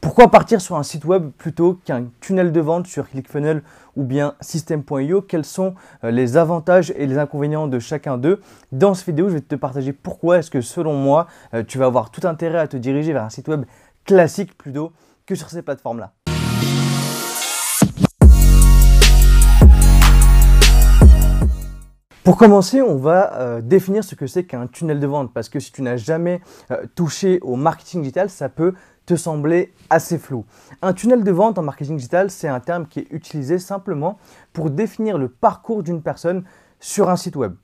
Pourquoi partir sur un site web plutôt qu'un tunnel de vente sur ClickFunnels ou bien System.io Quels sont euh, les avantages et les inconvénients de chacun d'eux? Dans cette vidéo, je vais te partager pourquoi est-ce que selon moi, euh, tu vas avoir tout intérêt à te diriger vers un site web classique plutôt que sur ces plateformes-là. Pour commencer, on va euh, définir ce que c'est qu'un tunnel de vente parce que si tu n'as jamais touché au marketing digital, ça peut te sembler assez flou. Un tunnel de vente en marketing digital, c'est un terme qui est utilisé simplement pour définir le parcours d'une personne sur un site web.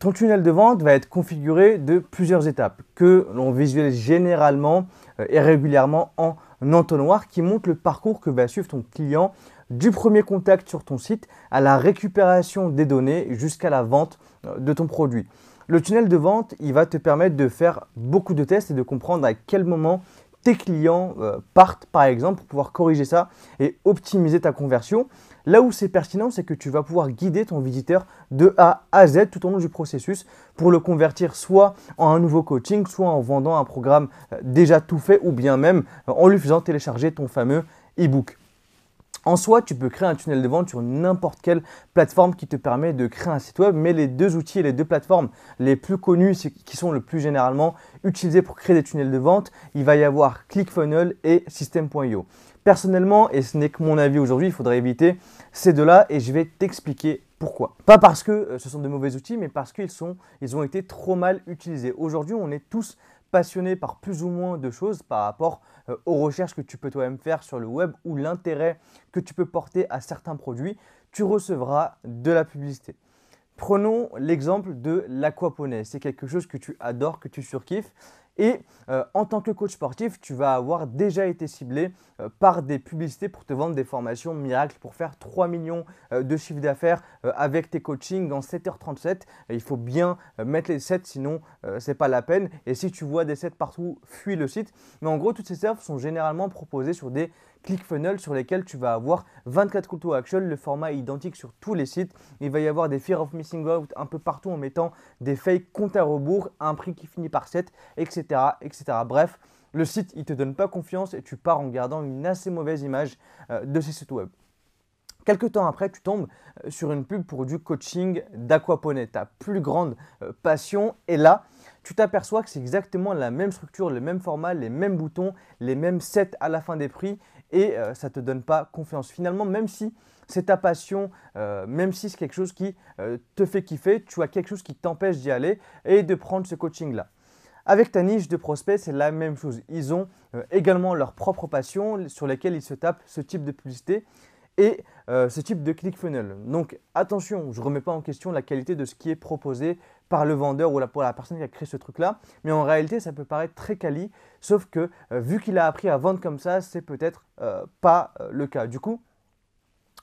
Ton tunnel de vente va être configuré de plusieurs étapes que l'on visualise généralement euh, et régulièrement en entonnoir qui montre le parcours que va suivre ton client du premier contact sur ton site à la récupération des données jusqu'à la vente euh, de ton produit. Le tunnel de vente, il va te permettre de faire beaucoup de tests et de comprendre à quel moment tes clients euh, partent par exemple pour pouvoir corriger ça et optimiser ta conversion. Là où c'est pertinent, c'est que tu vas pouvoir guider ton visiteur de A à Z tout au long du processus pour le convertir soit en un nouveau coaching, soit en vendant un programme euh, déjà tout fait ou bien même euh, en lui faisant télécharger ton fameux e-book. En soi, tu peux créer un tunnel de vente sur n'importe quelle plateforme qui te permet de créer un site web, mais les deux outils et les deux plateformes les plus connues, qui sont le plus généralement utilisés pour créer des tunnels de vente, il va y avoir ClickFunnels et System.io. Personnellement, et ce n'est que mon avis aujourd'hui, il faudrait éviter ces deux-là et je vais t'expliquer pourquoi Pas parce que euh, ce sont de mauvais outils, mais parce qu'ils ils ont été trop mal utilisés. Aujourd'hui, on est tous passionné par plus ou moins de choses par rapport euh, aux recherches que tu peux toi-même faire sur le web ou l'intérêt que tu peux porter à certains produits, tu recevras de la publicité. Prenons l'exemple de l'aquaponie. C'est quelque chose que tu adores, que tu surkiffes et euh, en tant que coach sportif, tu vas avoir déjà été ciblé euh, par des publicités pour te vendre des formations miracles pour faire 3 millions euh, de chiffre d'affaires avec tes coachings dans 7h37. il faut bien mettre les 7, sinon ce n'est pas la peine. Et si tu vois des 7 partout, fuis le site. Mais en gros, toutes ces offres sont généralement proposées sur des ClickFunnels sur lesquels tu vas avoir 24 call to action, le format est identique sur tous les sites. Il va y avoir des fear of missing out un peu partout en mettant des fake comptes à rebours, un prix qui finit par 7, etc. etc. Bref, le site il te donne pas confiance et tu pars en gardant une assez mauvaise image euh, de ces sites web. Quelques temps après, tu tombes euh, sur une pub pour du coaching d'aquaponie, ta plus grande euh, passion. Et là, tu t'aperçois que c'est exactement la même structure, le même format, les mêmes boutons, les mêmes sets à la fin des prix et ça ne te donne pas confiance. Finalement, même si c'est ta passion, même si c'est quelque chose qui te fait kiffer, tu as quelque chose qui t'empêche d'y aller et de prendre ce coaching-là. Avec ta niche de prospects, c'est la même chose. Ils ont également leur propre passion sur lesquelles ils se tapent ce type de publicité et ce type de ClickFunnels. Donc attention, je ne remets pas en question la qualité de ce qui est proposé par le vendeur ou la, personne qui a créé ce truc-là. Mais en réalité, ça peut paraître très quali, sauf que euh, vu qu'il a appris à vendre comme ça, c'est peut-être euh, pas euh, le cas. Du coup,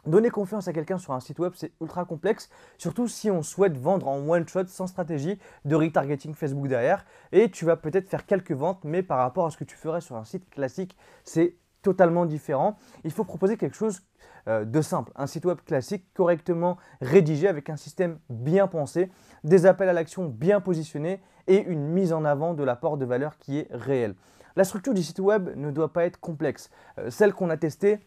Donner confiance à quelqu'un sur un site web, c'est ultra complexe, surtout si on souhaite vendre en one shot sans stratégie de retargeting Facebook derrière. Et tu vas peut-être faire quelques ventes, mais par rapport à ce que tu ferais sur un site classique, c'est totalement différent. Il faut proposer quelque chose euh, de simple, un site web classique correctement rédigé avec un système bien pensé, des appels à l'action bien positionnés et une mise en avant de l'apport de valeur qui est réel. La structure du site web ne doit pas être complexe. Euh, celle qu'on a testée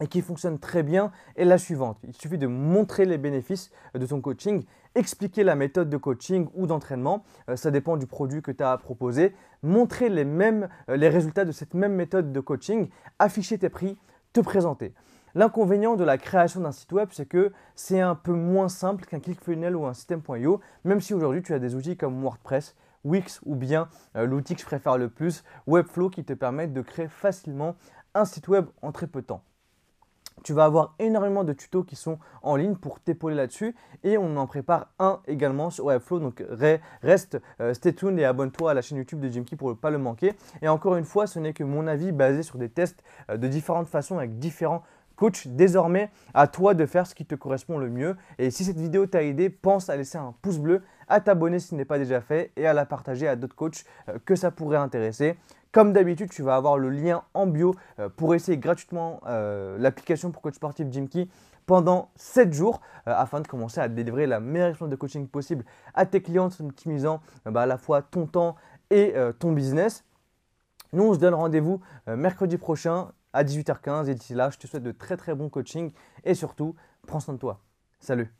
et qui fonctionne très bien est la suivante. Il suffit de montrer les bénéfices de ton coaching, expliquer la méthode de coaching ou d'entraînement, euh, ça dépend du produit que tu as à proposer, montrer euh, les résultats de cette même méthode de coaching, afficher tes prix, te présenter. L'inconvénient de la création d'un site web, c'est que c'est un peu moins simple qu'un ClickFunnels ou un système.io, même si aujourd'hui tu as des outils comme WordPress, Wix ou bien euh, l'outil que je préfère le plus, Webflow, qui te permettent de créer facilement un site web en très peu de temps. Tu vas avoir énormément de tutos qui sont en ligne pour t'épauler là-dessus et on en prépare un également sur Webflow. Donc reste, euh, stay tuned et abonne-toi à la chaîne YouTube de Jimkey pour ne pas le manquer. Et encore une fois, ce n'est que mon avis basé sur des tests euh, de différentes façons avec différents coachs. Désormais, à toi de faire ce qui te correspond le mieux. Et si cette vidéo t'a aidé, pense à laisser un pouce bleu, à t'abonner si ce n'est pas déjà fait et à la partager à d'autres coachs euh, que ça pourrait intéresser. Comme d'habitude, tu vas avoir le lien en bio euh, pour essayer gratuitement euh, l'application pour coach sportif Jimkey pendant 7 jours euh, afin de commencer à délivrer la meilleure expérience de coaching possible à tes clients en optimisant bah, à la fois ton temps et ton business. Nous, on se donne rendez-vous mercredi prochain à 18h15 et d'ici là, je te souhaite de très très bons coachings et surtout, prends soin de toi. Salut